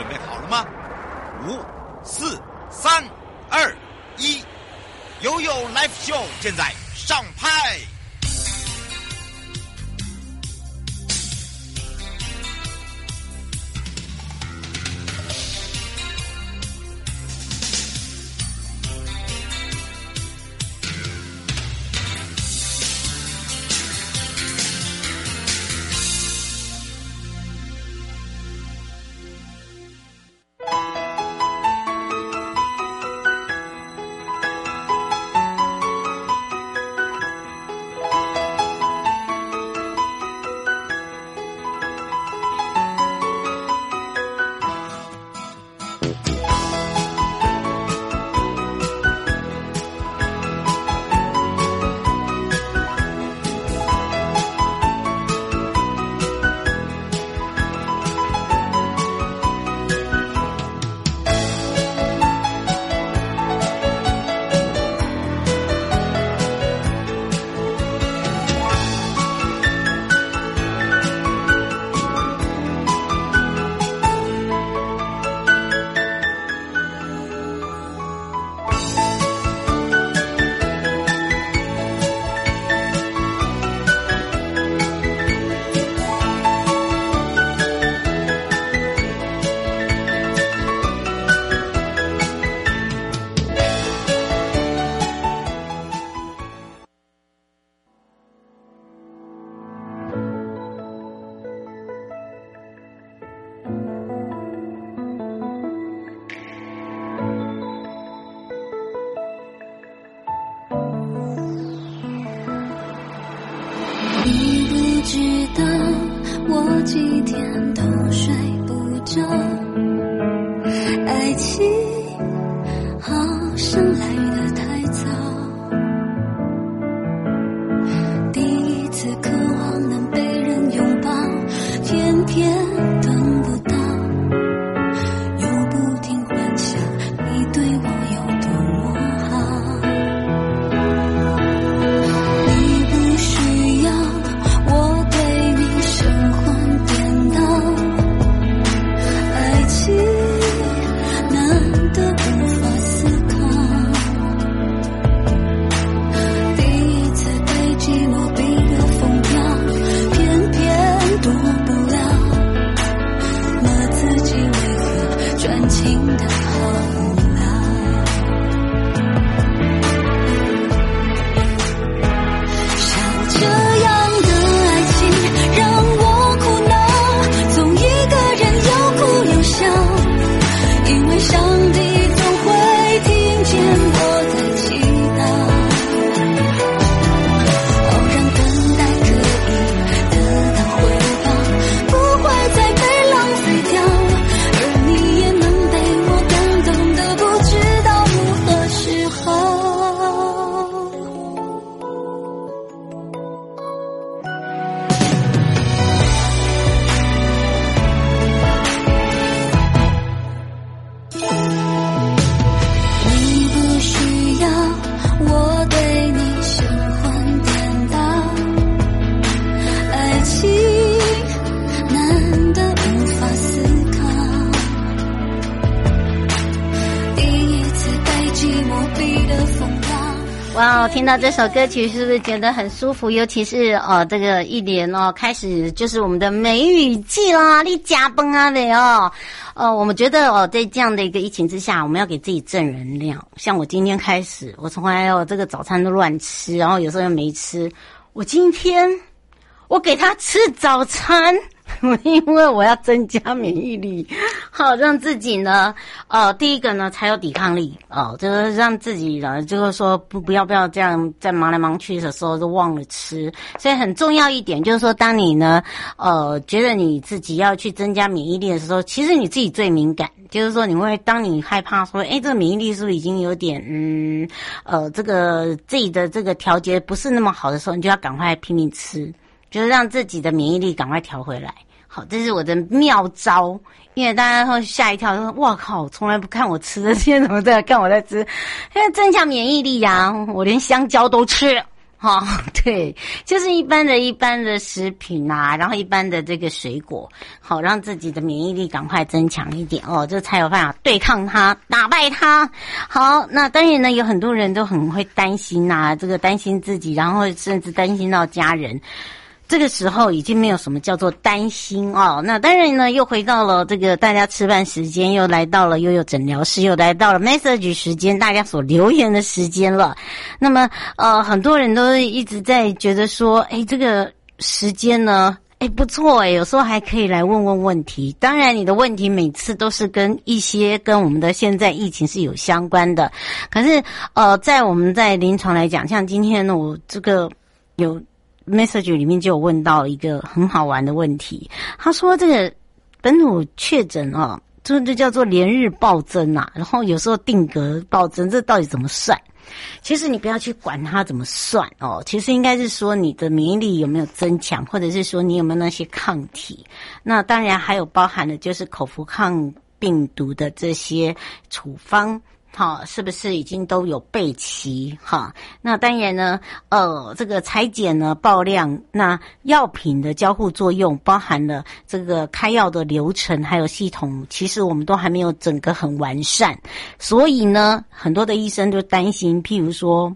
准备好了吗？五、四、三、二、一，悠悠 Live Show 现在上拍。听到这首歌曲是不是觉得很舒服？尤其是哦，这个一年哦，开始就是我们的梅雨季啦，你加崩啊的哦，呃，我们觉得哦，在这样的一个疫情之下，我们要给自己正能量。像我今天开始，我从来哦这个早餐都乱吃，然后有时候又没吃。我今天我给他吃早餐。我 因为我要增加免疫力，好让自己呢，呃，第一个呢才有抵抗力哦，就是让自己呢，就是说不不要不要这样在忙来忙去的时候都忘了吃，所以很重要一点就是说，当你呢，呃，觉得你自己要去增加免疫力的时候，其实你自己最敏感，就是说你会当你害怕说，诶，这个免疫力是不是已经有点嗯，呃，这个自己的这个调节不是那么好的时候，你就要赶快拼命吃。就是让自己的免疫力赶快调回来，好，这是我的妙招。因为大家会吓一跳，说：“哇靠，从来不看我吃的，现在怎么在看我在吃？因为增强免疫力呀、啊，我连香蕉都吃。哈、哦，对，就是一般的一般的食品啊，然后一般的这个水果，好让自己的免疫力赶快增强一点哦，这才有办法对抗它，打败它。好，那当然呢，有很多人都很会担心呐、啊，这个担心自己，然后甚至担心到家人。这个时候已经没有什么叫做担心哦。那当然呢，又回到了这个大家吃饭时间，又来到了悠悠诊疗室，又来到了 message 时间，大家所留言的时间了。那么呃，很多人都一直在觉得说，哎，这个时间呢，哎不错哎，有时候还可以来问问问题。当然，你的问题每次都是跟一些跟我们的现在疫情是有相关的。可是呃，在我们在临床来讲，像今天呢，我这个有。Message 里面就有问到一个很好玩的问题，他说这个本土确诊啊，这就叫做连日暴增啊，然后有时候定格暴增，这到底怎么算？其实你不要去管它怎么算哦，其实应该是说你的免疫力有没有增强，或者是说你有没有那些抗体。那当然还有包含的就是口服抗病毒的这些处方。好，是不是已经都有备齐？哈，那当然呢，呃，这个裁剪呢，报量，那药品的交互作用，包含了这个开药的流程，还有系统，其实我们都还没有整个很完善，所以呢，很多的医生就担心，譬如说，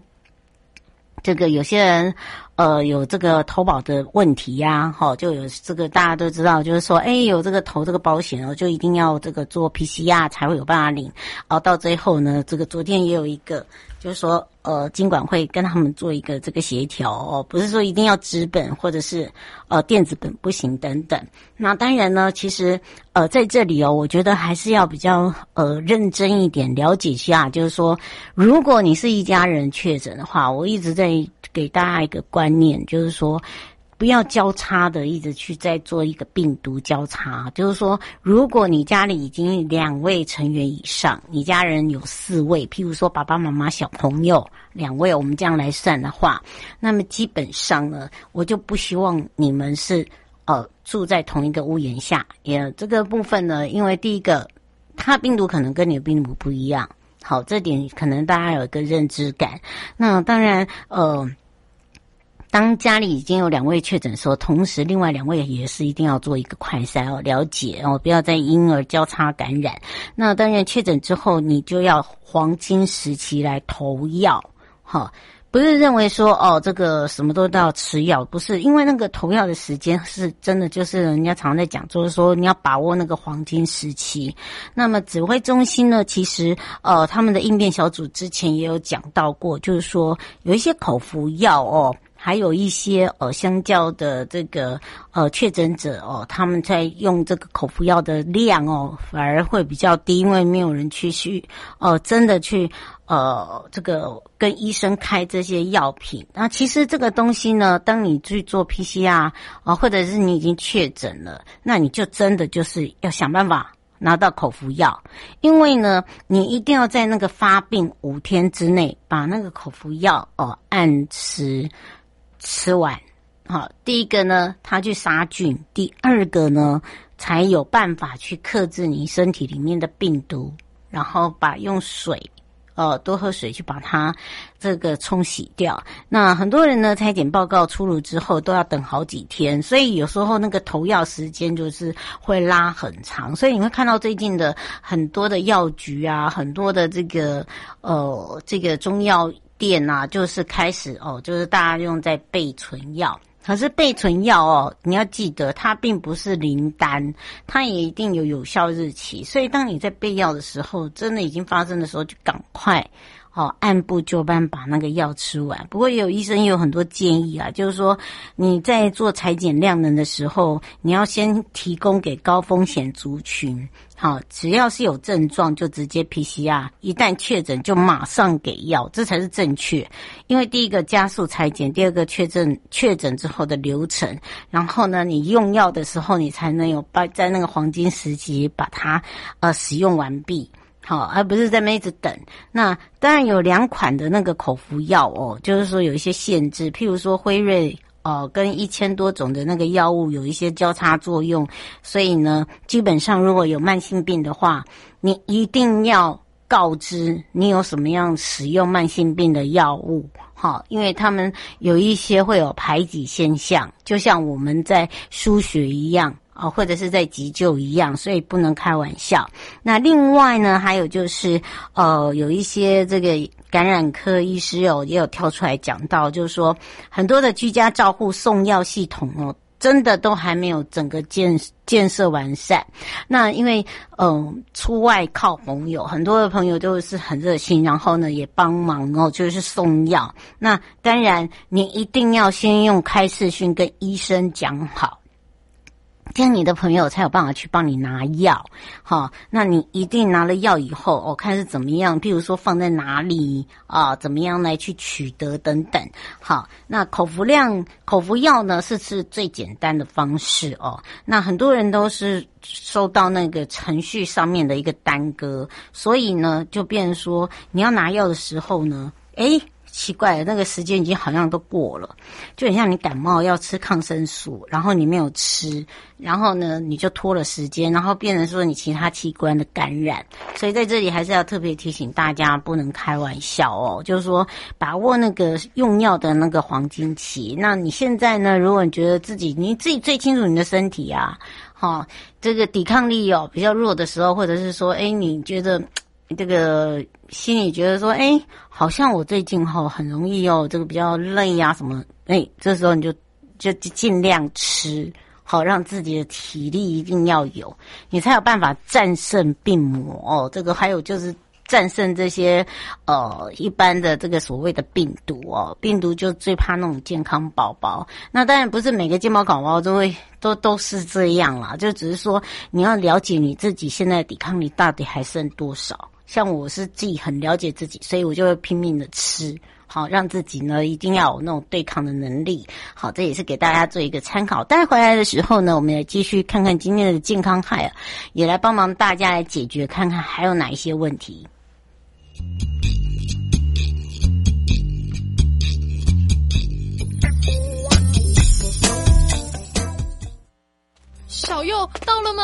这个有些人。呃，有这个投保的问题呀、啊，哈，就有这个大家都知道，就是说，哎，有这个投这个保险哦，就一定要这个做 PCR 才会有办法领。哦到最后呢，这个昨天也有一个，就是说，呃，金管会跟他们做一个这个协调哦，不是说一定要纸本或者是呃电子本不行等等。那当然呢，其实呃在这里哦，我觉得还是要比较呃认真一点了解一下，就是说，如果你是一家人确诊的话，我一直在。给大家一个观念，就是说，不要交叉的一直去再做一个病毒交叉。就是说，如果你家里已经两位成员以上，你家人有四位，譬如说爸爸妈妈、小朋友两位，我们这样来算的话，那么基本上呢，我就不希望你们是呃住在同一个屋檐下。也这个部分呢，因为第一个，它病毒可能跟你的病毒不一样。好，这点可能大家有一个认知感。那当然，呃。当家里已经有两位确诊的时候，同时另外两位也是一定要做一个快筛哦，了解哦，不要再婴儿交叉感染。那当然确诊之后，你就要黄金时期来投药，哈，不是认为说哦，这个什么都要吃药，不是，因为那个投药的时间是真的，就是人家常在讲，就是说你要把握那个黄金时期。那么指挥中心呢，其实呃，他们的应变小组之前也有讲到过，就是说有一些口服药哦。还有一些呃，相较的这个呃确诊者哦，他们在用这个口服药的量哦，反而会比较低，因为没有人去去呃真的去呃这个跟医生开这些药品。那其实这个东西呢，当你去做 PCR 啊、或者是你已经确诊了，那你就真的就是要想办法拿到口服药，因为呢，你一定要在那个发病五天之内把那个口服药哦、按时。吃完，好，第一个呢，它去杀菌；第二个呢，才有办法去克制你身体里面的病毒，然后把用水，呃，多喝水去把它这个冲洗掉。那很多人呢，拆检报告出炉之后都要等好几天，所以有时候那个投药时间就是会拉很长。所以你会看到最近的很多的药局啊，很多的这个呃，这个中药。店呐、啊，就是开始哦，就是大家用在备存药，可是备存药哦，你要记得它并不是灵丹，它也一定有有效日期，所以当你在备药的时候，真的已经发生的时候，就赶快。好，按部就班把那个药吃完。不过有医生也有很多建议啊，就是说你在做裁剪量能的时候，你要先提供给高风险族群。好，只要是有症状就直接 PCR，一旦确诊就马上给药，这才是正确。因为第一个加速裁剪，第二个确诊确诊之后的流程，然后呢，你用药的时候你才能有把在那个黄金时期把它呃使用完毕。好，而不是在那一直等。那当然有两款的那个口服药哦，就是说有一些限制，譬如说辉瑞哦，跟一千多种的那个药物有一些交叉作用，所以呢，基本上如果有慢性病的话，你一定要告知你有什么样使用慢性病的药物，哈，因为他们有一些会有排挤现象，就像我们在输血一样啊，或者是在急救一样，所以不能开玩笑。那另外呢，还有就是呃，有一些这个感染科医师有也有跳出来讲到，就是说很多的居家照护送药系统哦。真的都还没有整个建建设完善。那因为嗯、出外靠朋友，很多的朋友都是很热心，然后呢也帮忙哦，就是送药。那当然，你一定要先用开视讯跟医生讲好。这样你的朋友才有办法去帮你拿药，好，那你一定拿了药以后，我、哦、看是怎么样，譬如说放在哪里啊，怎么样来去取得等等，好，那口服量口服药呢是是最简单的方式哦，那很多人都是收到那个程序上面的一个耽搁，所以呢就变成说你要拿药的时候呢，诶奇怪，那个时间已经好像都过了，就很像你感冒要吃抗生素，然后你没有吃，然后呢你就拖了时间，然后变成说你其他器官的感染，所以在这里还是要特别提醒大家，不能开玩笑哦，就是说把握那个用药的那个黄金期。那你现在呢，如果你觉得自己你自己最清楚你的身体啊，哈，这个抵抗力哦比较弱的时候，或者是说，哎，你觉得。这个心里觉得说，哎，好像我最近哈很容易哦，这个比较累呀、什么，哎，这时候你就就尽量吃，好让自己的体力一定要有，你才有办法战胜病魔哦。这个还有就是战胜这些呃一般的这个所谓的病毒哦，病毒就最怕那种健康宝宝。那当然不是每个健康宝宝都会都都是这样啦，就只是说你要了解你自己现在抵抗力到底还剩多少。像我是自己很了解自己，所以我就会拼命的吃，好让自己呢一定要有那种对抗的能力。好，这也是给大家做一个参考。带回来的时候呢，我们也继续看看今天的健康害啊，也来帮忙大家来解决，看看还有哪一些问题。小佑到了吗？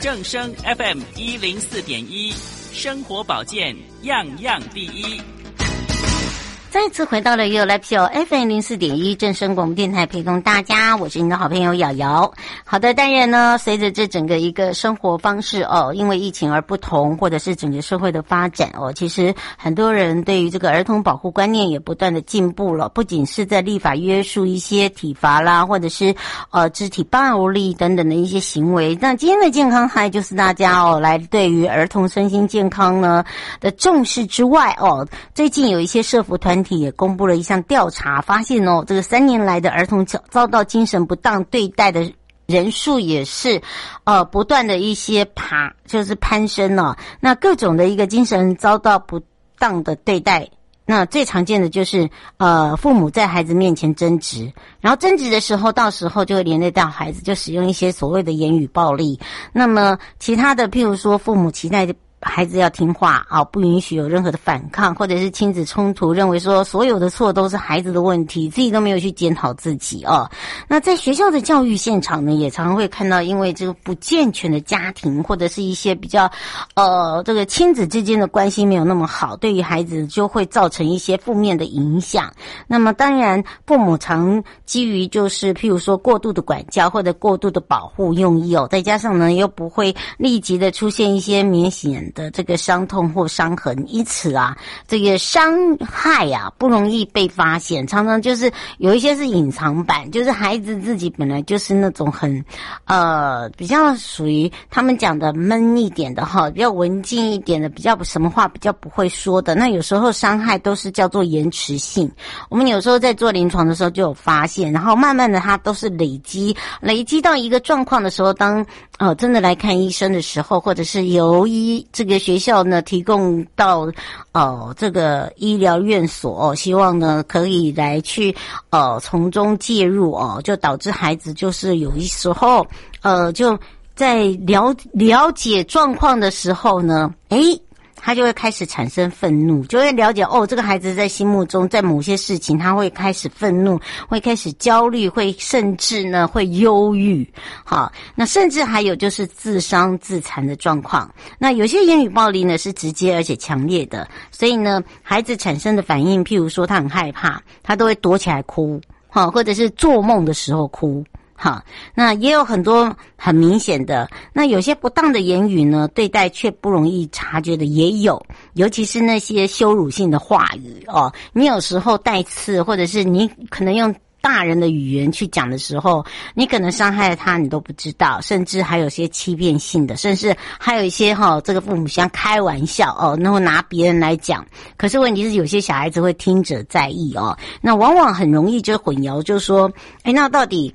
正声 FM 一零四点一，生活保健样样第一。再次回到了 You Live Show FM 零四点一正声广播电台，陪同大家，我是你的好朋友瑶瑶。好的，当然呢，随着这整个一个生活方式哦，因为疫情而不同，或者是整个社会的发展哦，其实很多人对于这个儿童保护观念也不断的进步了。不仅是在立法约束一些体罚啦，或者是呃肢体暴力等等的一些行为。那今天的健康还就是大家哦，来对于儿童身心健康呢的重视之外哦，最近有一些社福团体。也公布了一项调查，发现哦，这个三年来的儿童遭到精神不当对待的人数也是，呃，不断的一些爬，就是攀升了。那各种的一个精神遭到不当的对待，那最常见的就是呃，父母在孩子面前争执，然后争执的时候，到时候就会连累到孩子，就使用一些所谓的言语暴力。那么其他的，譬如说父母期待的。孩子要听话啊，不允许有任何的反抗，或者是亲子冲突，认为说所有的错都是孩子的问题，自己都没有去检讨自己啊。那在学校的教育现场呢，也常常会看到，因为这个不健全的家庭，或者是一些比较呃这个亲子之间的关系没有那么好，对于孩子就会造成一些负面的影响。那么当然，父母常基于就是譬如说过度的管教或者过度的保护用意哦，再加上呢又不会立即的出现一些明显的这个伤痛或伤痕，因此啊，这个伤害、啊、不容易被发现，常常就是有一些是隐藏版，就是孩子自己本来就是那种很呃比较属于他们讲的闷一点的哈，比较文静一点的，比较什么话比较不会说的。那有时候伤害都是叫做延迟性，我们有时候在做临床的时候就有发现，然后慢慢的它都是累积，累积到一个状况的时候，当呃真的来看医生的时候，或者是由医。这个学校呢提供到哦这个医疗院所，希望呢可以来去哦从中介入哦，就导致孩子就是有一时候呃就在了了解状况的时候呢，诶。他就会开始产生愤怒，就会了解哦，这个孩子在心目中，在某些事情，他会开始愤怒，会开始焦虑，会甚至呢会忧郁。好，那甚至还有就是自伤自残的状况。那有些言语暴力呢是直接而且强烈的，所以呢，孩子产生的反应，譬如说他很害怕，他都会躲起来哭，好，或者是做梦的时候哭。好，那也有很多很明显的，那有些不当的言语呢，对待却不容易察觉的也有，尤其是那些羞辱性的话语哦。你有时候带刺，或者是你可能用大人的语言去讲的时候，你可能伤害了他，你都不知道，甚至还有些欺骗性的，甚至还有一些哈、这个父母像开玩笑哦，然后拿别人来讲。可是问题是，有些小孩子会听者在意哦，那往往很容易就混淆，就说，哎，那到底？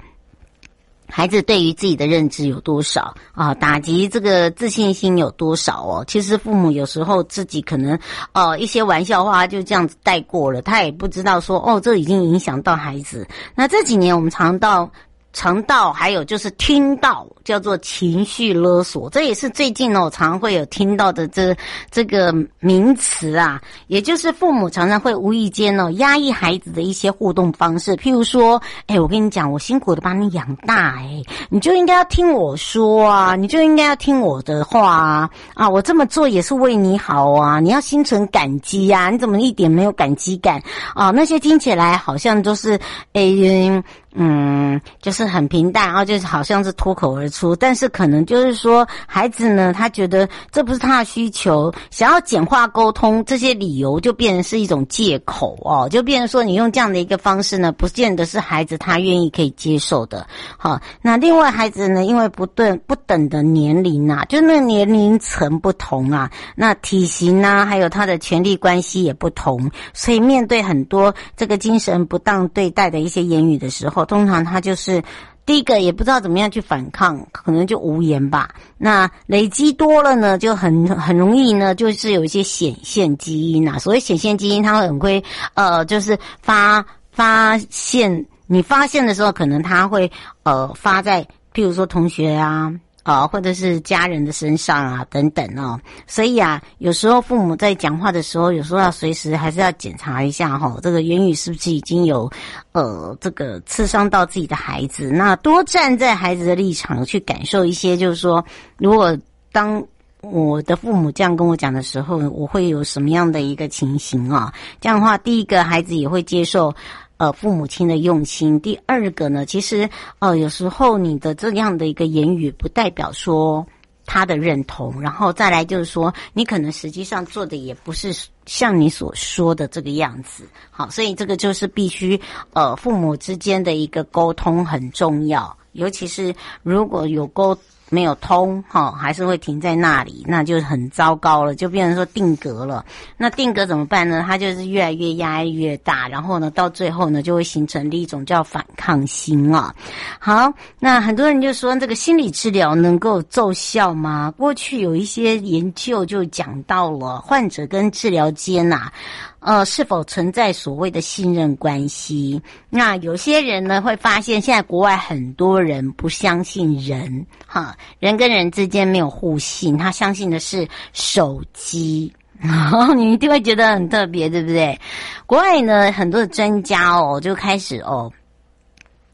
孩子对于自己的认知有多少啊？打击这个自信心有多少哦？其实父母有时候自己可能呃一些玩笑话就这样子带过了，他也不知道说哦，这已经影响到孩子。那这几年我们常到。尝到，还有就是听到，叫做情绪勒索，这也是最近哦，常会有听到的这这个名词啊，也就是父母常常会无意间哦压抑孩子的一些互动方式，譬如说，哎，我跟你讲，我辛苦的把你养大，哎，你就应该要听我说啊，你就应该要听我的话啊，啊，我这么做也是为你好啊，你要心存感激呀，你怎么一点没有感激感啊？那些听起来好像都是，哎。嗯，嗯就是很平淡，然后就是好像是脱口而出，但是可能就是说，孩子呢，他觉得这不是他的需求，想要简化沟通，这些理由就变成是一种借口哦，就变成说你用这样的一个方式呢，不见得是孩子他愿意可以接受的。好，那另外孩子呢，因为不对不等的年龄啊，就那年龄层不同啊，那体型啊，还有他的权力关系也不同，所以面对很多这个精神不当对待的一些言语的时候。通常他就是第一个也不知道怎么样去反抗，可能就无言吧。那累积多了呢，就很很容易呢，就是有一些显现基因啊。所谓显现基因，它很会呃，就是发发现你发现的时候，可能它会呃发在，譬如说同学啊。啊，或者是家人的身上啊，等等哦，所以啊，有时候父母在讲话的时候，有时候要随时还是要检查一下哈，这个言语是不是已经有呃这个刺伤到自己的孩子。那多站在孩子的立场去感受一些，就是说，如果当我的父母这样跟我讲的时候，我会有什么样的一个情形啊？这样的话，第一个孩子也会接受。呃，父母亲的用心。第二个呢，其实呃，有时候你的这样的一个言语，不代表说他的认同。然后再来就是说，你可能实际上做的也不是像你所说的这个样子。好，所以这个就是必须呃，父母之间的一个沟通很重要，尤其是如果有沟。没有通哈，还是会停在那里，那就很糟糕了，就变成说定格了。那定格怎么办呢？它就是越来越压抑越大，然后呢，到最后呢，就会形成了一种叫反抗心啊。好，那很多人就说这个心理治疗能够奏效吗？过去有一些研究就讲到了患者跟治疗间呐、啊。呃，是否存在所谓的信任关系？那有些人呢会发现，现在国外很多人不相信人，哈，人跟人之间没有互信，他相信的是手机。你一定会觉得很特别，对不对？国外呢，很多的专家哦就开始哦，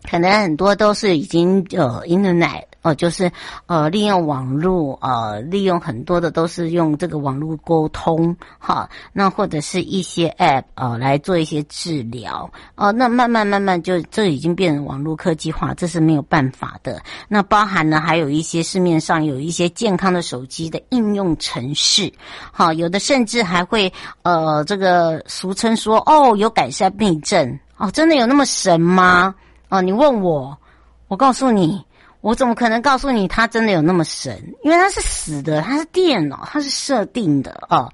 可能很多都是已经呃，Internet。哦，就是呃，利用网络，呃，利用很多的都是用这个网络沟通，哈，那或者是一些 App、呃，来做一些治疗，哦、呃，那慢慢慢慢就这已经变成网络科技化，这是没有办法的。那包含呢，还有一些市面上有一些健康的手机的应用程式，好，有的甚至还会呃，这个俗称说哦，有改善病症，哦，真的有那么神吗？哦，你问我，我告诉你。我怎么可能告诉你它真的有那么神？因为它是死的，它是电脑，它是设定的哦。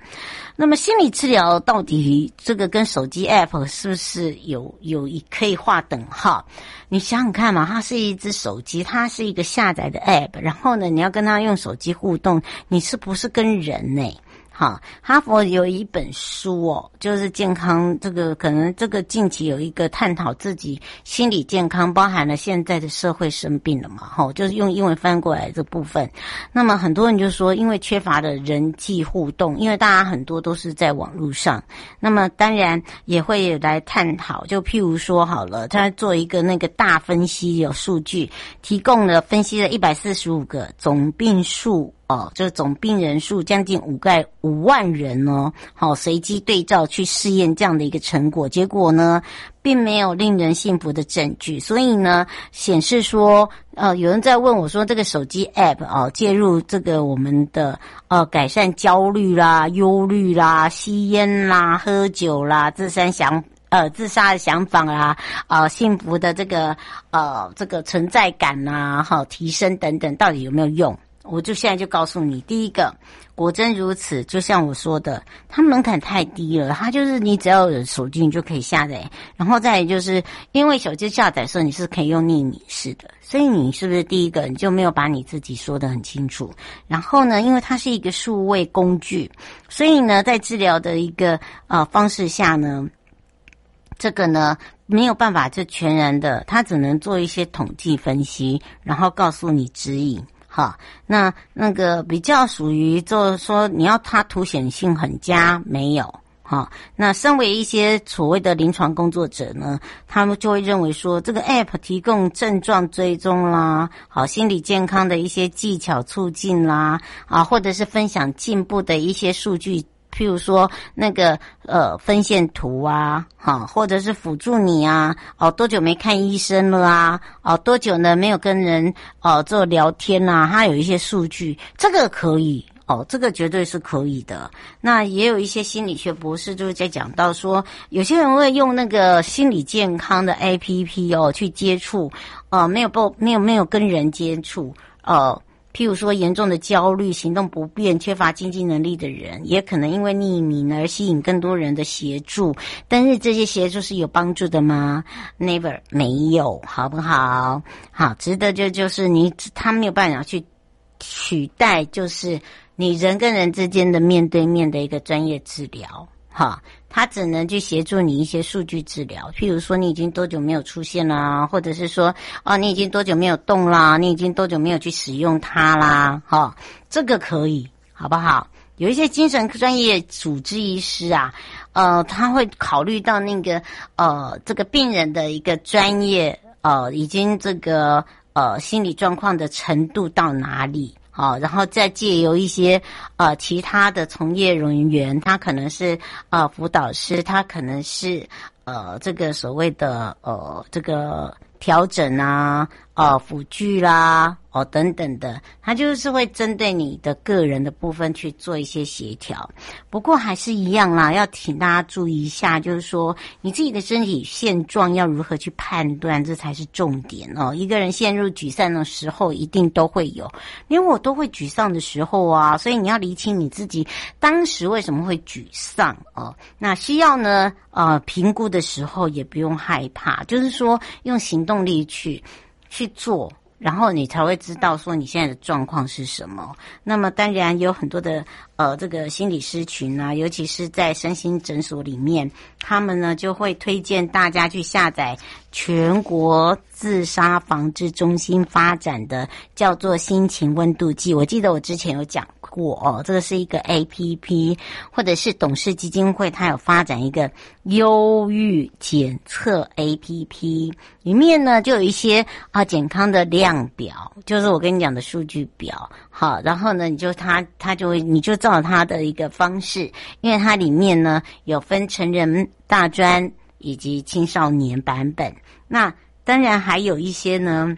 那么心理治疗到底这个跟手机 App 是不是有有一可以划等号？你想想看嘛，它是一只手机，它是一个下载的 App，然后呢，你要跟它用手机互动，你是不是跟人呢？哈哈佛有一本书哦，就是健康这个，可能这个近期有一个探讨自己心理健康，包含了现在的社会生病了嘛，哈，就是用英文翻过来这部分。那么很多人就说，因为缺乏了人际互动，因为大家很多都是在网络上，那么当然也会来探讨，就譬如说好了，他做一个那个大分析，有数据提供了分析了一百四十五个总病数。哦，就是总病人数将近五盖五万人哦，好，随机对照去试验这样的一个成果，结果呢，并没有令人信服的证据，所以呢，显示说，呃，有人在问我说，这个手机 App 哦，介入这个我们的呃改善焦虑啦、忧虑啦、吸烟啦、喝酒啦、自杀想呃自杀的想法啦，呃，幸福的这个呃这个存在感呐，好提升等等，到底有没有用？我就现在就告诉你，第一个，果真如此，就像我说的，它门槛太低了，它就是你只要有手机，你就可以下载。然后再就是，因为手机下载的时候你是可以用匿名式的，所以你是不是第一个你就没有把你自己说得很清楚？然后呢，因为它是一个数位工具，所以呢，在治疗的一个呃方式下呢，这个呢没有办法就全然的，它只能做一些统计分析，然后告诉你指引。好，那那个比较属于就是说，你要它凸显性很佳没有？哈，那身为一些所谓的临床工作者呢，他们就会认为说，这个 App 提供症状追踪啦，好，心理健康的一些技巧促进啦，啊，或者是分享进步的一些数据。譬如说那个呃分线图啊，哈，或者是辅助你啊，哦，多久没看医生了啊？哦，多久呢没有跟人哦做聊天啊？它有一些数据，这个可以哦，这个绝对是可以的。那也有一些心理学博士就是在讲到说，有些人会用那个心理健康的 APP 哦去接触，哦，没有不没有没有跟人接触，哦。譬如说，严重的焦虑、行动不便、缺乏经济能力的人，也可能因为匿名而吸引更多人的协助。但是这些协助是有帮助的吗？Never，没有，好不好？好，值得就就是你，他没有办法去取代，就是你人跟人之间的面对面的一个专业治疗。哈，他只能去协助你一些数据治疗，譬如说你已经多久没有出现啦，或者是说，哦，你已经多久没有动啦，你已经多久没有去使用它啦，哈，这个可以，好不好？有一些精神专业主治医师啊，呃，他会考虑到那个呃这个病人的一个专业，呃，已经这个呃心理状况的程度到哪里。好，然后再借由一些呃其他的从业人员，他可能是呃辅导师，他可能是呃这个所谓的呃这个调整啊，呃辅具啦。哦，等等的，他就是会针对你的个人的部分去做一些协调。不过还是一样啦，要请大家注意一下，就是说你自己的身体现状要如何去判断，这才是重点哦。一个人陷入沮丧的时候，一定都会有，因为我都会沮丧的时候啊，所以你要理清你自己当时为什么会沮丧哦。那需要呢，呃，评估的时候也不用害怕，就是说用行动力去去做。然后你才会知道说你现在的状况是什么。那么当然有很多的呃这个心理师群啊，尤其是在身心诊所里面，他们呢就会推荐大家去下载全国自杀防治中心发展的叫做心情温度计。我记得我之前有讲过哦，这个是一个 APP，或者是董事基金会它有发展一个忧郁检测 APP，里面呢就有一些啊健康的量。表就是我跟你讲的数据表，好，然后呢，你就他他就会，你就照他的一个方式，因为它里面呢有分成人、大专以及青少年版本，那当然还有一些呢，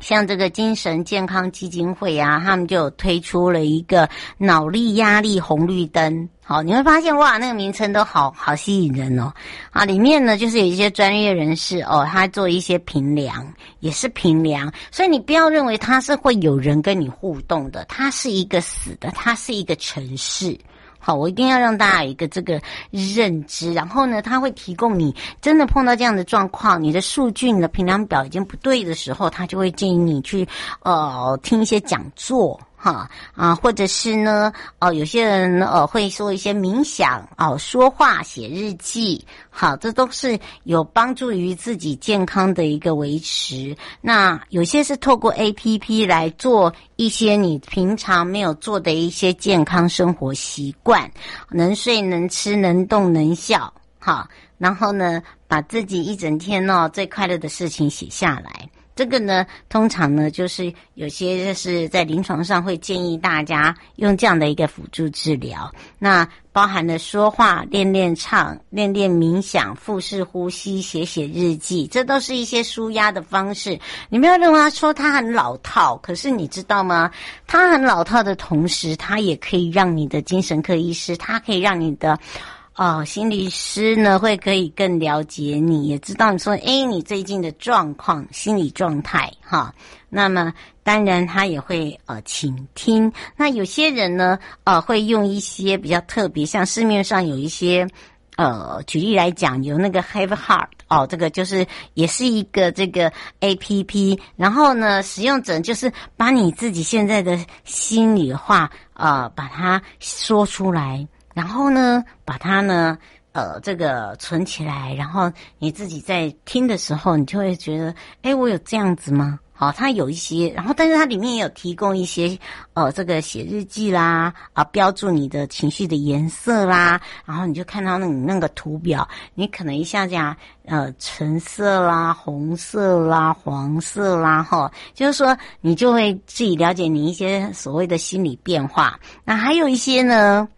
像这个精神健康基金会啊，他们就推出了一个脑力压力红绿灯。好，你会发现哇，那个名称都好好吸引人哦。啊，里面呢就是有一些专业人士哦，他做一些评量，也是评量，所以你不要认为他是会有人跟你互动的，他是一个死的，他是一个程式。好，我一定要让大家有一个这个认知，然后呢，他会提供你真的碰到这样的状况，你的数据、你的评量表已经不对的时候，他就会建议你去呃听一些讲座。哈啊，或者是呢，哦，有些人呃会说一些冥想哦，说话、写日记，好，这都是有帮助于自己健康的一个维持。那有些是透过 APP 来做一些你平常没有做的一些健康生活习惯，能睡、能吃、能动、能笑，好，然后呢，把自己一整天哦最快乐的事情写下来。这个呢，通常呢，就是有些就是在临床上会建议大家用这样的一个辅助治疗，那包含了说话、练练唱、练练冥想、腹式呼吸、写写日记，这都是一些舒压的方式。你不要认为他说他很老套，可是你知道吗？他很老套的同时，他也可以让你的精神科医师，他可以让你的。哦，心理师呢会可以更了解你，也知道你说，诶，你最近的状况、心理状态，哈。那么当然他也会呃倾听。那有些人呢，呃，会用一些比较特别，像市面上有一些，呃，举例来讲，有那个 Have Heart 哦，这个就是也是一个这个 APP。然后呢，使用者就是把你自己现在的心里话，呃，把它说出来。然后呢，把它呢，呃，这个存起来，然后你自己在听的时候，你就会觉得，哎，我有这样子吗？好，它有一些，然后但是它里面也有提供一些，呃，这个写日记啦，啊，标注你的情绪的颜色啦，然后你就看到那种那个图表，你可能一下讲，呃，橙色啦、红色啦、黄色啦，哈，就是说你就会自己了解你一些所谓的心理变化。那还有一些呢。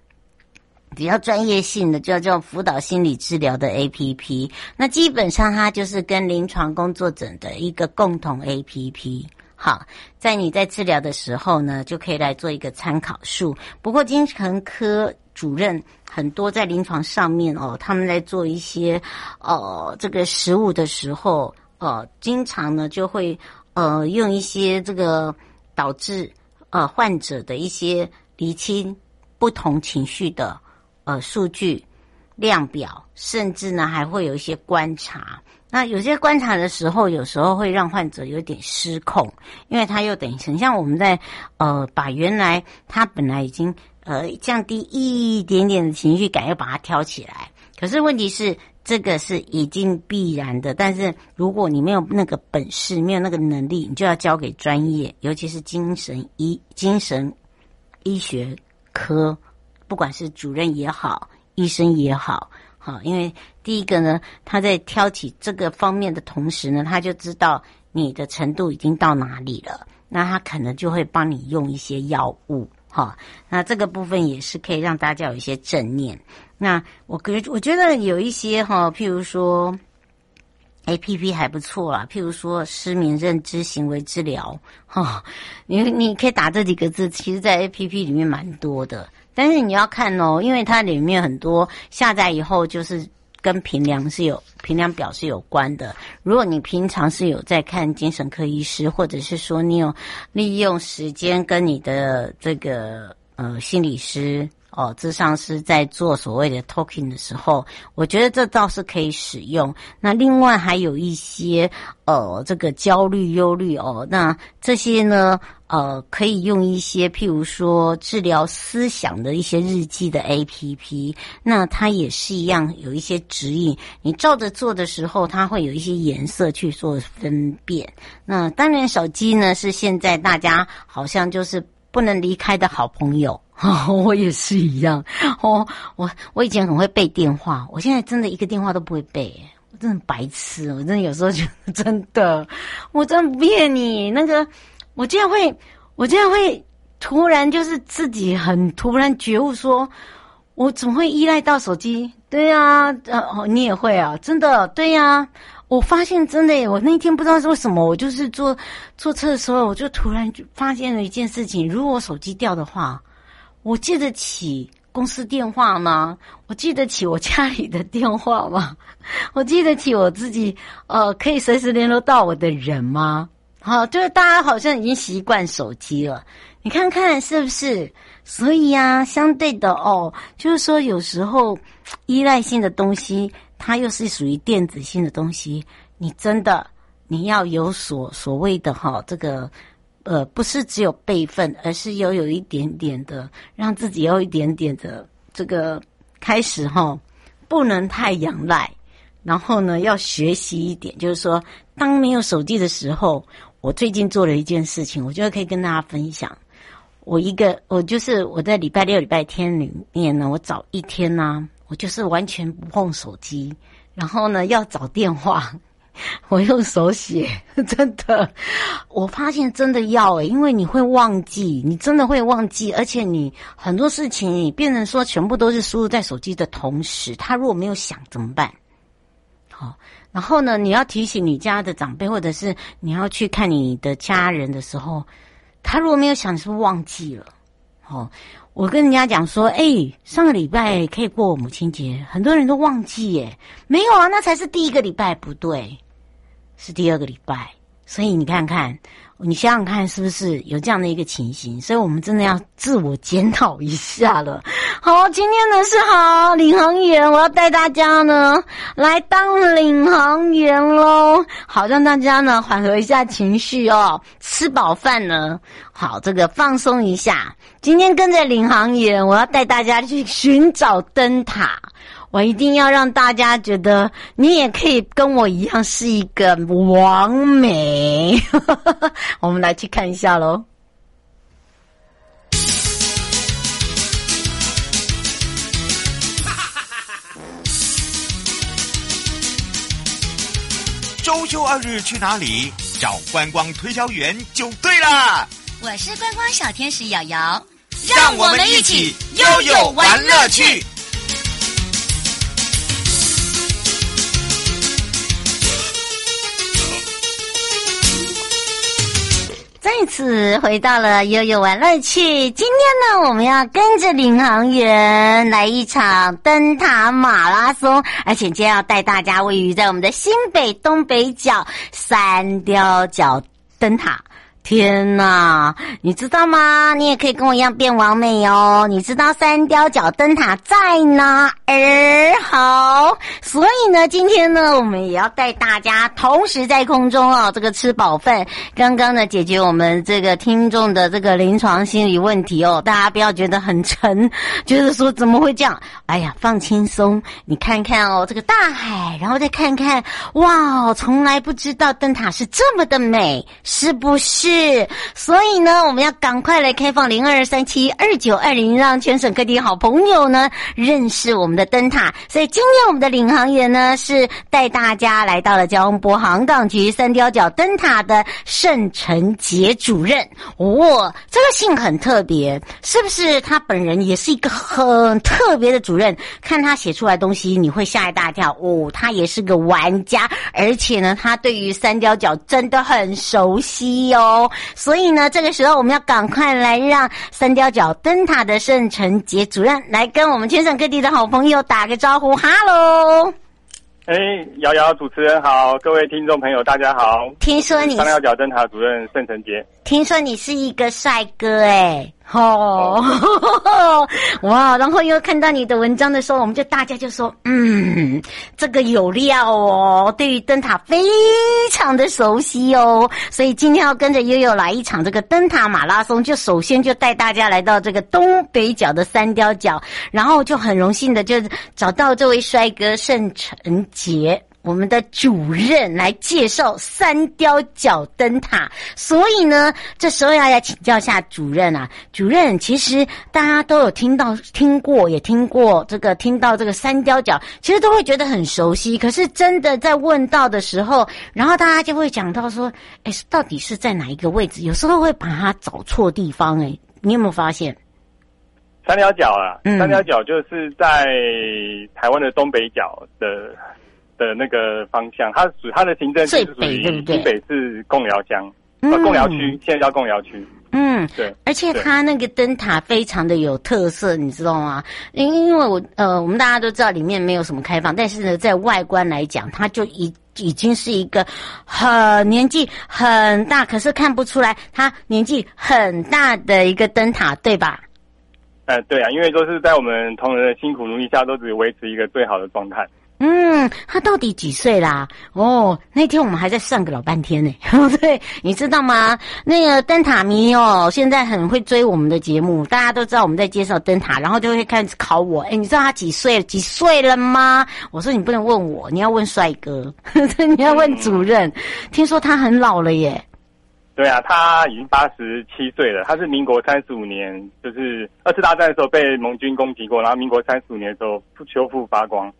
比较专业性的，叫叫辅导心理治疗的 APP。那基本上它就是跟临床工作者的一个共同 APP。好，在你在治疗的时候呢，就可以来做一个参考数。不过精神科主任很多在临床上面哦，他们在做一些呃这个实务的时候，呃，经常呢就会呃用一些这个导致呃患者的一些厘清不同情绪的。呃，数据量表，甚至呢还会有一些观察。那有些观察的时候，有时候会让患者有点失控，因为他又等于像我们在呃把原来他本来已经呃降低一点点的情绪感，又把它挑起来。可是问题是，这个是已经必然的。但是如果你没有那个本事，没有那个能力，你就要交给专业，尤其是精神医精神医学科。不管是主任也好，医生也好，好，因为第一个呢，他在挑起这个方面的同时呢，他就知道你的程度已经到哪里了，那他可能就会帮你用一些药物，哈，那这个部分也是可以让大家有一些正念。那我觉我觉得有一些哈，譬如说 APP 还不错啦，譬如说失眠认知行为治疗，哈，你你可以打这几个字，其实在 APP 里面蛮多的。但是你要看哦，因为它里面很多下载以后就是跟评量是有评量表是有关的。如果你平常是有在看精神科医师，或者是说你有利用时间跟你的这个呃心理师。哦，咨商师在做所谓的 talking 的时候，我觉得这倒是可以使用。那另外还有一些呃，这个焦虑、忧虑哦，那这些呢，呃，可以用一些譬如说治疗思想的一些日记的 APP。那它也是一样有一些指引，你照着做的时候，它会有一些颜色去做分辨。那当然，手机呢是现在大家好像就是不能离开的好朋友。哦，我也是一样。哦，我我以前很会背电话，我现在真的一个电话都不会背，我真的白痴。我真的有时候觉得真的，我真的不骗你。那个，我竟然会，我竟然会突然就是自己很突然觉悟说，我怎么会依赖到手机？对呀，呃，你也会啊，真的，对呀。我发现真的，我那天不知道是为什么，我就是坐坐车的时候，我就突然就发现了一件事情：如果我手机掉的话。我记得起公司电话吗？我记得起我家里的电话吗？我记得起我自己呃可以随时联络到我的人吗？好，就是大家好像已经习惯手机了，你看看是不是？所以呀、相对的哦，就是说有时候依赖性的东西，它又是属于电子性的东西，你真的你要有所所谓的哈、哦，这个呃，不是只有备份，而是要有一点点的，让自己有一点点的这个开始哈、不能太仰赖，然后呢，要学习一点，就是说，当没有手机的时候。我最近做了一件事情，我觉得可以跟大家分享。我一个，我就是我在礼拜六、礼拜天里面呢，我找一天呢、我就是完全不碰手机，然后呢，要找电话，我用手写，真的，我发现真的要诶、因为你会忘记，你真的会忘记，而且你很多事情你变成说全部都是输入在手机的同时，他如果没有想怎么办？好。然后呢，你要提醒你家的长辈，或者是你要去看你的家人的时候，他如果没有想，是不是忘记了？哦，我跟人家讲说，哎，上个礼拜可以过母亲节，很多人都忘记耶，没有啊，那才是第一个礼拜，不对，是第二个礼拜，所以你看看。你想想看，是不是有这样的一个情形？所以我们真的要自我检讨一下了。好，今天呢是好领航员，我要带大家呢来当领航员喽。好，让大家呢缓和一下情绪哦，吃饱饭呢，好，这个放松一下。今天跟着领航员，我要带大家去寻找灯塔。我一定要让大家觉得你也可以跟我一样是一个王美。我们来去看一下喽。周休二日去哪里？找观光推销员就对了。我是观光小天使瑶瑶，让我们一起悠悠玩乐趣。再次回到了悠悠玩乐趣。今天呢，我们要跟着领航员来一场灯塔马拉松，而且今天要带大家位于在我们的新北东北角三貂角灯塔。天呐，你知道吗？你也可以跟我一样变完美哦。你知道三雕角灯塔在哪儿？好，所以呢，今天呢，我们也要带大家同时在空中哦，这个吃饱饭。刚刚呢，解决我们这个听众的这个临床心理问题哦，大家不要觉得很沉，就是说怎么会这样？哎呀，放轻松，你看看哦，这个大海，然后再看看，哇，从来不知道灯塔是这么的美，是不是？是，所以呢，我们要赶快来开放零二三七二九二零，让全省各地好朋友呢认识我们的灯塔。所以今天我们的领航员呢是带大家来到了交通部航港局三貂角灯塔的盛成杰主任。哦，这个姓很特别，是不是？他本人也是一个很特别的主任。看他写出来东西，你会吓一大跳。哦，他也是个玩家，而且呢，他对于三貂角真的很熟悉哦。所以呢，这个时候我们要赶快来让三貂角灯塔的盛成杰主任来跟我们全省各地的好朋友打个招呼，哈喽！哎，瑶瑶主持人好，各位听众朋友大家好。听说你三貂角灯塔主任盛成杰，听说你是一个帅哥哎。哦，哇！然后又看到你的文章的时候，我们就大家就说，嗯，这个有料哦，对于灯塔非常的熟悉哦，所以今天要跟着悠悠来一场这个灯塔马拉松，就首先就带大家来到这个东北角的三貂角，然后就很荣幸的就找到这位帅哥盛成杰。我们的主任来介绍三貂角灯塔，所以呢，这时候要来请教一下主任啊。主任，其实大家都有听到、听过，也听过这个，听到这个三貂角，其实都会觉得很熟悉。可是真的在问到的时候，然后大家就会讲到说，哎，到底是在哪一个位置？有时候会把它找错地方。哎，你有没有发现？三貂角啊，嗯、三貂角就是在台湾的东北角的。的那个方向，它属它的行政区是属于新北市贡寮乡，呃，贡寮区，现在叫贡寮区。嗯，对，而且它那个灯塔非常的有特色，你知道吗？因因为我呃，我们大家都知道里面没有什么开放，但是呢，在外观来讲，它就已已经是一个很年纪很大，可是看不出来它年纪很大的一个灯塔，对吧？呃，对啊，因为都是在我们同仁的辛苦努力下，都只维持一个最好的状态。嗯，他到底几岁啦？哦，那天我们还在算个老半天呢。对，你知道吗？那个灯塔迷哦，现在很会追我们的节目，大家都知道我们在介绍灯塔，然后就会开始考我。哎，你知道他几岁？几岁了吗？我说你不能问我，你要问帅哥，你要问主任。听说他很老了耶。对啊，他已经八十七岁了。他是民国三十五年，就是二次大战的时候被盟军攻击过，然后民国三十五年的时候修复发光。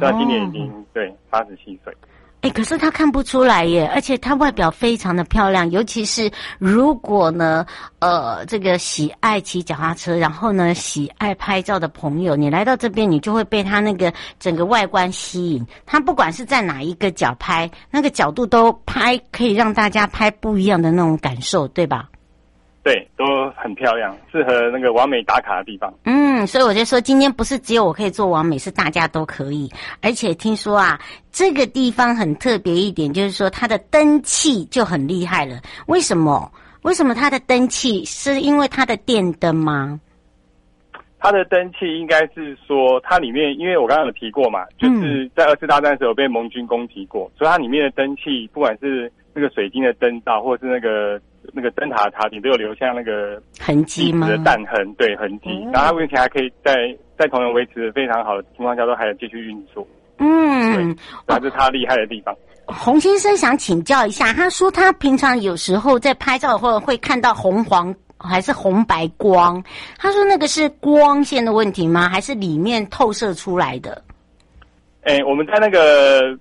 到今年已经、哦、对八十七岁，哎，可是他看不出来耶，而且他外表非常的漂亮，尤其是如果呢，呃，这个喜爱骑脚踏车，然后呢喜爱拍照的朋友，你来到这边，你就会被他那个整个外观吸引。他不管是在哪一个角拍，那个角度都拍，可以让大家拍不一样的那种感受，对吧？对，都很漂亮，适合那个完美打卡的地方。嗯，所以我就说，今天不是只有我可以做完美，是大家都可以。而且听说啊，这个地方很特别一点，就是说它的灯器就很厉害了。为什么？为什么它的灯器是因为它的电灯吗？它的灯器应该是说，它里面，因为我刚刚有提过嘛，就是在二次大战的时候被盟军攻击过，所以它里面的灯器，不管是那个水晶的灯罩，或者是那个。那个灯塔的塔顶都有留下那个痕迹吗？的弹痕，对痕迹。嗯、然后它目前还可以在在同样维持的非常好的情况下，都还有继续运作。嗯，这是他厉害的地方。洪先生想请教一下，他说他平常有时候在拍照或者会看到红黄还是红白光，他说那个是光线的问题吗？还是里面透射出来的？哎、欸，我们在那个。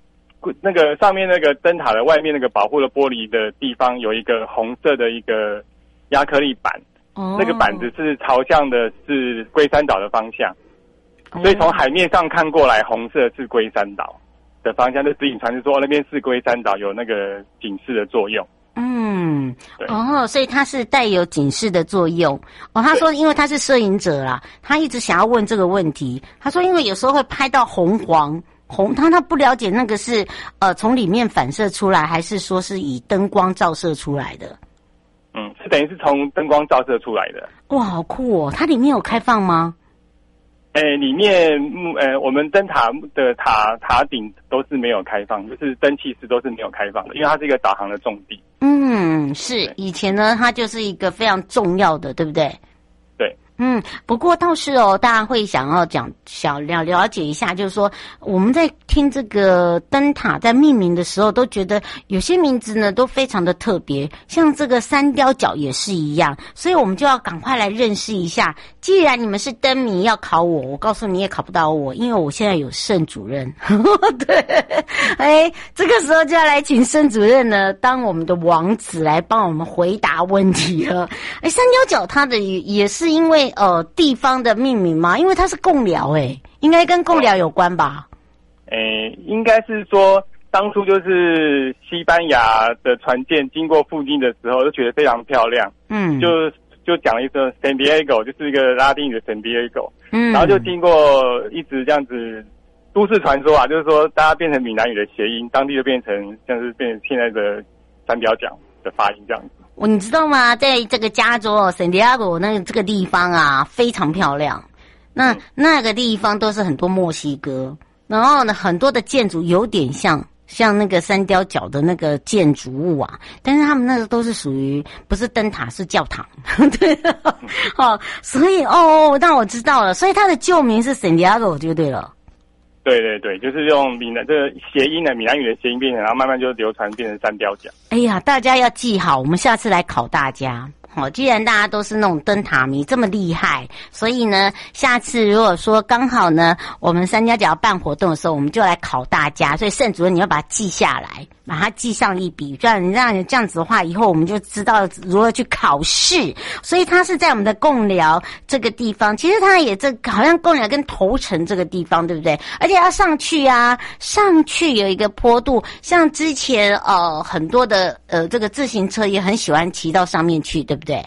那个上面那个灯塔的外面那个保护的玻璃的地方有一个红色的一个亚克力板，哦，那个板子是朝向的是龟山岛的方向，所以从海面上看过来，红色是龟山岛的方向，就指引船只说那边是龟山岛，有那个警示的作用。嗯，对哦，所以它是带有警示的作用。哦，他说因为他是摄影者啦，他一直想要问这个问题。他说因为有时候会拍到红黄。红，他他不了解那个是呃从里面反射出来，还是说是以灯光照射出来的？嗯，是等于是从灯光照射出来的。哇，好酷哦！它里面有开放吗？诶、欸，里面木呃，我们灯塔的塔塔顶都是没有开放，就是灯气室都是没有开放的，因为它是一个导航的重地。嗯，是以前呢，它就是一个非常重要的，对不对？嗯，不过倒是哦，大家会想要讲想了了解一下，就是说我们在听这个灯塔在命名的时候，都觉得有些名字呢都非常的特别，像这个三雕角也是一样，所以我们就要赶快来认识一下。既然你们是灯谜，要考我，我告诉你也考不到我，因为我现在有盛主任。对，哎，这个时候就要来请盛主任呢当我们的王子来帮我们回答问题了。哎，三雕角它的也是因为。呃，地方的命名吗？因为它是贡寮，哎，应该跟贡寮有关吧？诶、欸，应该是说当初就是西班牙的船舰经过附近的时候，就觉得非常漂亮，嗯，就就讲了一个 San Diego，就是一个拉丁语的 San Diego，嗯，然后就经过一直这样子都市传说啊，就是说大家变成闽南语的谐音，当地就变成像是变成现在的三表奖的发音这样子。我你知道吗？在这个加州哦，San Diego 那个这个地方啊，非常漂亮。那那个地方都是很多墨西哥，然后呢，很多的建筑有点像像那个三雕角的那个建筑物啊，但是他们那个都是属于不是灯塔，是教堂。对，好，所以哦，那我知道了，所以它的旧名是 San Diego 就对了。对对对，就是用闽南这个谐音的闽南语的谐音变成，然后慢慢就流传变成三貂角。哎呀，大家要记好，我们下次来考大家。好，既然大家都是那种灯塔迷这么厉害，所以呢，下次如果说刚好呢，我们三家角要办活动的时候，我们就来考大家。所以盛主任，你要把它记下来，把它记上一笔，这样让这样子的话，以后我们就知道如何去考试。所以它是在我们的贡寮这个地方，其实它也这好像贡寮跟头城这个地方，对不对？而且要上去啊，上去有一个坡度，像之前呃很多的呃这个自行车也很喜欢骑到上面去，对不对？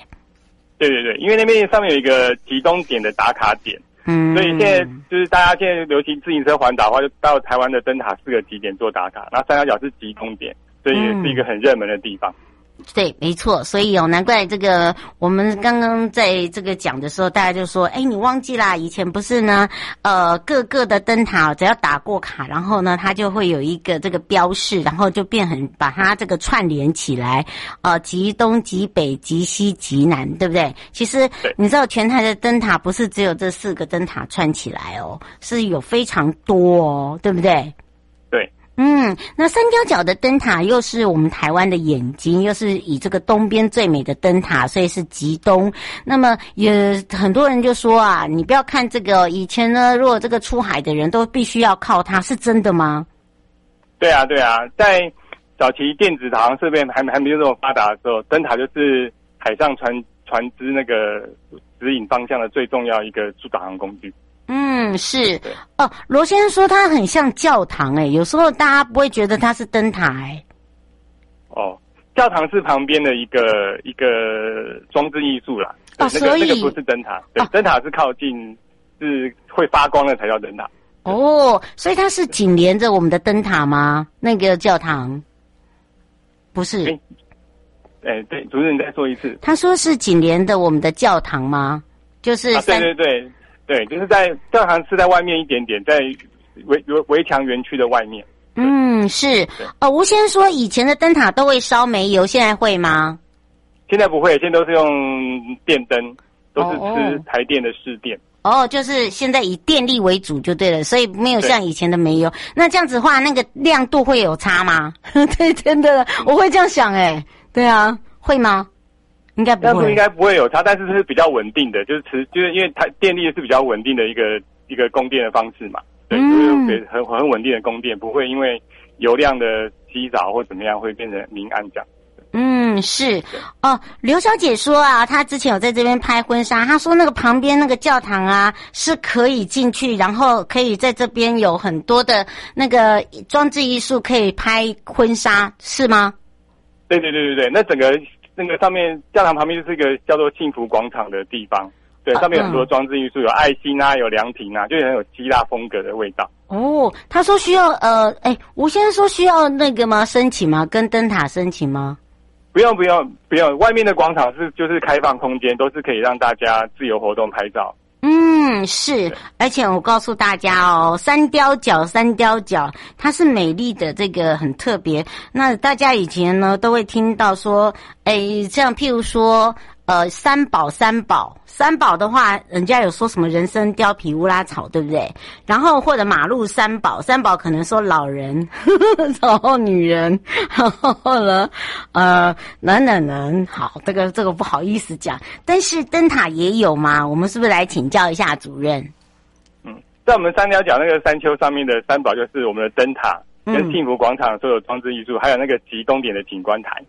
对，对对，因为那边上面有一个集中点的打卡点，嗯，所以现在就是大家现在流行自行车环岛的话，就到台湾的灯塔四个极点做打卡，然后三角角是集中点，所以也是一个很热门的地方。嗯对，没错，所以哦，难怪这个我们刚刚在这个讲的时候，大家就说，哎，你忘记啦，以前不是呢，呃，各个的灯塔只要打过卡，然后呢，它就会有一个这个标示，然后就变很把它这个串联起来，呃，极东、极北、极西、极南，对不对？其实你知道，全台的灯塔不是只有这四个灯塔串起来哦，是有非常多哦，对不对？嗯，那三貂角的灯塔又是我们台湾的眼睛，又是以这个东边最美的灯塔，所以是极东。那么也很多人就说啊，你不要看这个，以前呢，如果这个出海的人都必须要靠它，是真的吗？对啊，对啊，在早期电子导航设备还还没有这么发达的时候，灯塔就是海上船船只那个指引方向的最重要一个助导航工具。嗯，是哦。罗先生说它很像教堂，哎，有时候大家不会觉得它是灯塔，哎。哦，教堂是旁边的一个一个装置艺术啦。哦，那个、所以那个不是灯塔，对，灯、哦、塔是靠近，是会发光的才叫灯塔。哦，所以它是紧连着我们的灯塔吗？那个教堂不是？哎，对，主持人再说一次。他说是紧连着我们的教堂吗？就是、啊、对对对。对，就是在教堂是在外面一点点，在围围围墙园区的外面。嗯，是。哦，吴先生说以前的灯塔都会烧煤油，现在会吗？现在不会，现在都是用电灯，都是吃台电的市电。哦，就是现在以电力为主就对了，所以没有像以前的煤油。那这样子的话，那个亮度会有差吗？对，真的，我会这样想哎。对啊，会吗？应该不会，那应该不会有差，但是是比较稳定的，就是持，就是因为它电力是比较稳定的一个一个供电的方式嘛，对，嗯、就是很很稳定的供电，不会因为油量的稀少或怎么样会变成明暗这样。嗯，是哦。刘小姐说啊，她之前有在这边拍婚纱，她说那个旁边那个教堂啊是可以进去，然后可以在这边有很多的那个装置艺术可以拍婚纱，是吗？对对对对对，那整个。那个上面教堂旁边就是一个叫做幸福广场的地方，对，上面有很多装置艺术，有爱心啊，有凉亭啊，就很有希腊风格的味道。哦，他说需要呃，哎，吴先生说需要那个吗？申请吗？跟灯塔申请吗？不用不用不用，外面的广场是就是开放空间，都是可以让大家自由活动拍照。嗯，是，而且我告诉大家哦，三雕角，三雕角，它是美丽的，这个很特别。那大家以前呢都会听到说，诶，像譬如说。呃，三宝三宝三宝的话，人家有说什么人参、貂皮、乌拉草，对不对？然后或者马路三宝，三宝可能说老人，呵 呵然后女人，然后呢，呃，男男人。好，这个这个不好意思讲，但是灯塔也有嘛？我们是不是来请教一下主任？嗯，在我们三貂角那个山丘上面的三宝，就是我们的灯塔跟幸福广场所有装置艺术，嗯、还有那个极东点的景观台。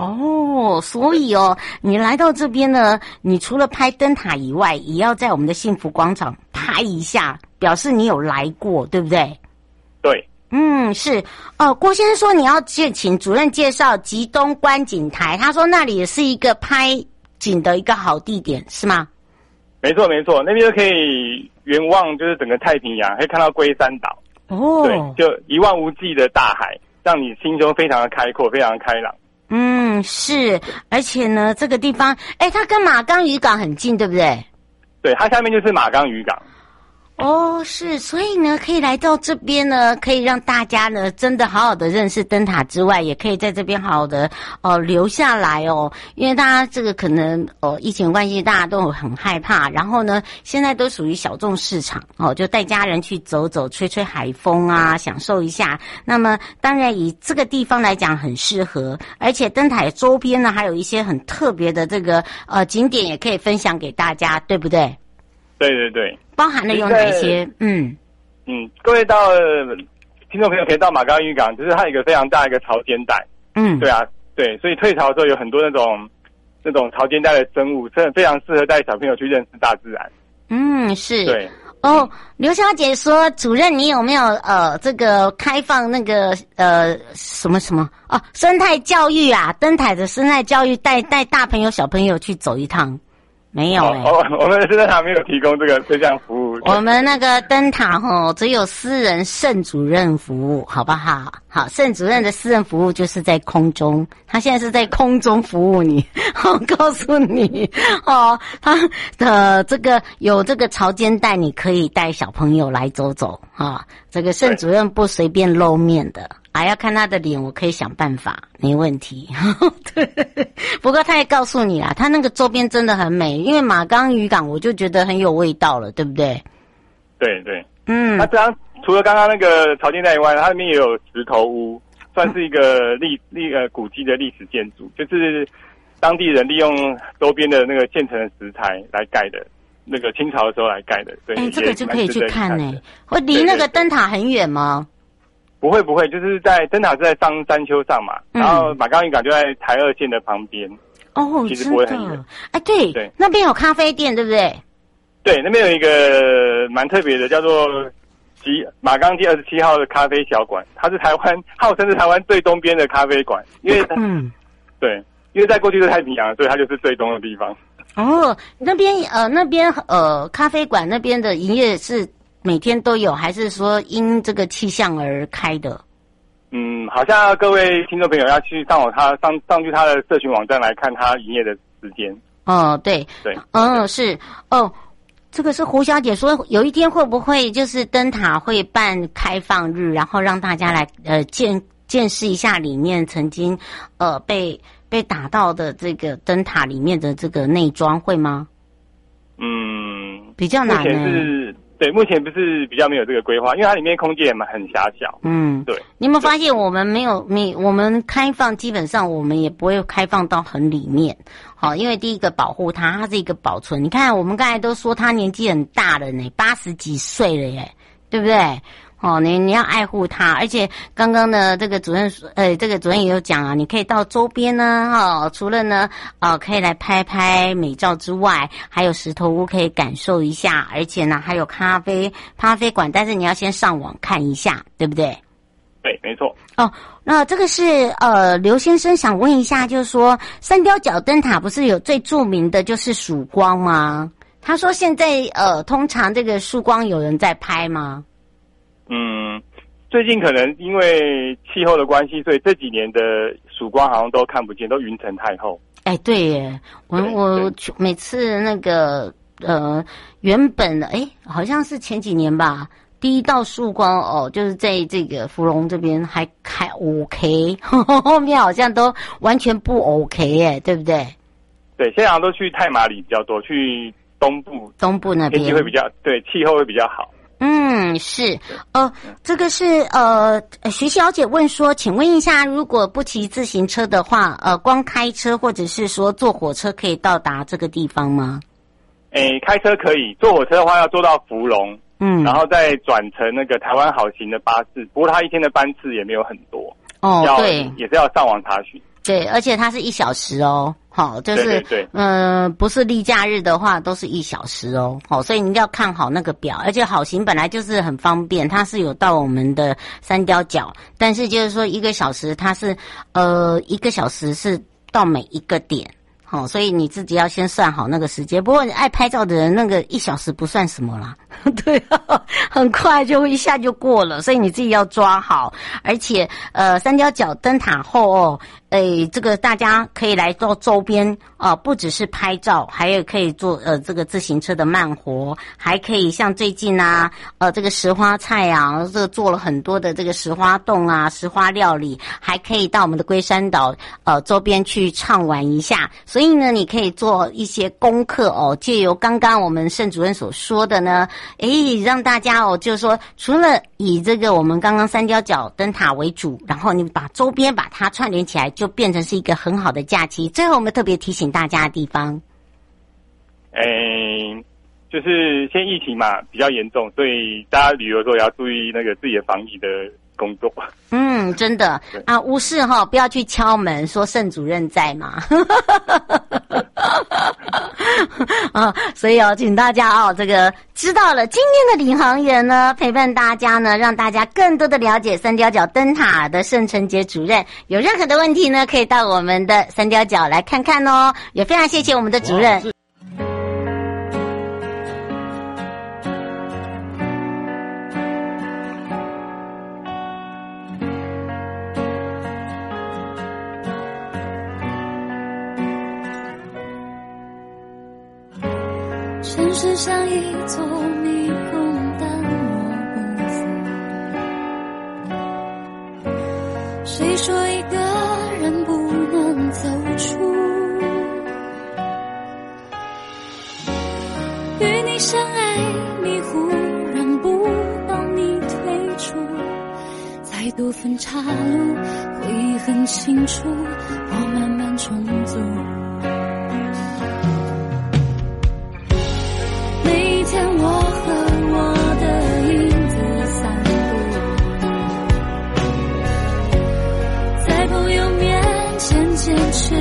哦，所以哦，你来到这边呢，你除了拍灯塔以外，也要在我们的幸福广场拍一下，表示你有来过，对不对？对，嗯，是哦。郭先生说你要介请主任介绍吉东观景台，他说那里也是一个拍景的一个好地点，是吗？没错，没错，那边就可以远望，就是整个太平洋，可以看到龟山岛。哦，对，就一望无际的大海，让你心中非常的开阔，非常的开朗。嗯，是，而且呢，这个地方，哎，它跟马钢渔港很近，对不对？对，它下面就是马钢渔港。哦，是，所以呢，可以来到这边呢，可以让大家呢，真的好好的认识灯塔之外，也可以在这边好好的哦、留下来哦。因为大家这个可能哦疫情关系，大家都很害怕。然后呢，现在都属于小众市场哦，就带家人去走走，吹吹海风啊，享受一下。那么当然以这个地方来讲很适合，而且灯塔周边呢还有一些很特别的这个呃景点，也可以分享给大家，对不对？对对对。包含了有哪些？嗯嗯，各位到听众朋友可以到马高渔港，就是它有一个非常大一个潮间带。嗯，对啊，对，所以退潮的时候有很多那种那种潮间带的生物，真的非常适合带小朋友去认识大自然。嗯，是。对哦，刘小姐说，主任你有没有呃这个开放那个呃什么什么哦、啊、生态教育啊？灯台的生态教育带带大朋友小朋友去走一趟。没有哎、欸哦，我们的灯塔没有提供这个这项服务。我们那个灯塔吼，只有私人盛主任服务，好不好？好，盛主任的私人服务就是在空中，他现在是在空中服务你。我，告诉你哦，他的这个有这个潮间带，你可以带小朋友来走走啊。这个盛主任不随便露面的。还、啊、要看他的脸，我可以想办法，没问题。对，不过他也告诉你啦，他那个周边真的很美，因为马岗渔港，我就觉得很有味道了，对不对？对对，嗯。那这样除了刚刚那个潮间带以外，它里面也有石头屋，算是一个历历呃古迹的历史建筑，就是当地人利用周边的那个现成的石材来盖的，那个清朝的时候来盖的。对，哎、欸，这个就可以去看呢。会离那个灯塔很远吗？不会不会，就是在灯塔是在上山丘上嘛，嗯、然后马岗渔港就在台二线的旁边。哦，其实不会很远。哎，对对，那边有咖啡店，对不对？对，那边有一个蛮特别的，叫做吉马岗第二十七号的咖啡小馆，它是台湾号称是台湾最东边的咖啡馆，因为嗯，对，因为在过去是太平洋，所以它就是最东的地方。哦，那边呃那边呃咖啡馆那边的营业是。每天都有，还是说因这个气象而开的？嗯，好像各位听众朋友要去上网，他上上去他的社群网站来看他营业的时间。哦，对对，嗯，是哦，这个是胡小姐说，有一天会不会就是灯塔会办开放日，然后让大家来呃见见识一下里面曾经呃被被打到的这个灯塔里面的这个内装会吗？嗯，比较难呢。对，目前不是比较没有这个规划，因为它里面空间也蛮很狭小。嗯，对。你有没有发现，我们没有没我们开放，基本上我们也不会开放到很里面。好，因为第一个保护它，它是一个保存。你看，我们刚才都说它年纪很大了呢，八十几岁了耶，对不对？哦，你你要爱护它，而且刚刚呢，这个主任说，呃，这个主任也有讲啊，你可以到周边呢，哈、哦，除了呢，呃，可以来拍拍美照之外，还有石头屋可以感受一下，而且呢，还有咖啡咖啡馆，但是你要先上网看一下，对不对？对，没错。哦，那这个是呃，刘先生想问一下，就是说三雕角灯塔不是有最著名的就是曙光吗？他说现在呃，通常这个曙光有人在拍吗？嗯，最近可能因为气候的关系，所以这几年的曙光好像都看不见，都云层太厚。哎，对耶，我我每次那个呃，原本哎，好像是前几年吧，第一道曙光哦，就是在这个芙蓉这边还还 OK，呵呵后面好像都完全不 OK 哎，对不对？对，现在好像都去太麻里比较多，去东部东部那边天气会比较对，气候会比较好。嗯，是，呃，这个是呃，徐小姐问说，请问一下，如果不骑自行车的话，呃，光开车或者是说坐火车可以到达这个地方吗？诶，开车可以，坐火车的话要坐到芙蓉，嗯，然后再转乘那个台湾好行的巴士，不过它一天的班次也没有很多，哦，对，也是要上网查询。对，而且它是一小时哦，好，就是，嗯、呃，不是例假日的话，都是一小时哦，好，所以你要看好那个表，而且好行本来就是很方便，它是有到我们的三貂角，但是就是说一个小时，它是，呃，一个小时是到每一个点。好，所以你自己要先算好那个时间。不过你爱拍照的人，那个一小时不算什么啦，对啊，很快就会一下就过了。所以你自己要抓好。而且，呃，三貂角灯塔后哦，诶，这个大家可以来到周边啊，不只是拍照，还有可以做呃这个自行车的慢活，还可以像最近啊，呃，这个石花菜啊，这做了很多的这个石花冻啊，石花料理，还可以到我们的龟山岛呃周边去畅玩一下。所以呢，你可以做一些功课哦，借由刚刚我们盛主任所说的呢，诶，让大家哦，就是说，除了以这个我们刚刚三貂角灯塔为主，然后你把周边把它串联起来，就变成是一个很好的假期。最后，我们特别提醒大家的地方，嗯，就是现在疫情嘛比较严重，所以大家旅游的时候也要注意那个自己的防疫的。工作，嗯，真的啊，无事哈，不要去敲门说盛主任在吗？啊，所以哦，请大家哦，这个知道了，今天的领航员呢，陪伴大家呢，让大家更多的了解三貂角灯塔的盛成杰主任。有任何的问题呢，可以到我们的三貂角来看看哦。也非常谢谢我们的主任。像一座迷宫，但我不走。谁说一个人不能走出？与你相爱，迷糊，让不到你退出。再多分岔路，回忆很清楚，我慢慢重组。天我和我的影子散步在朋友面前坚持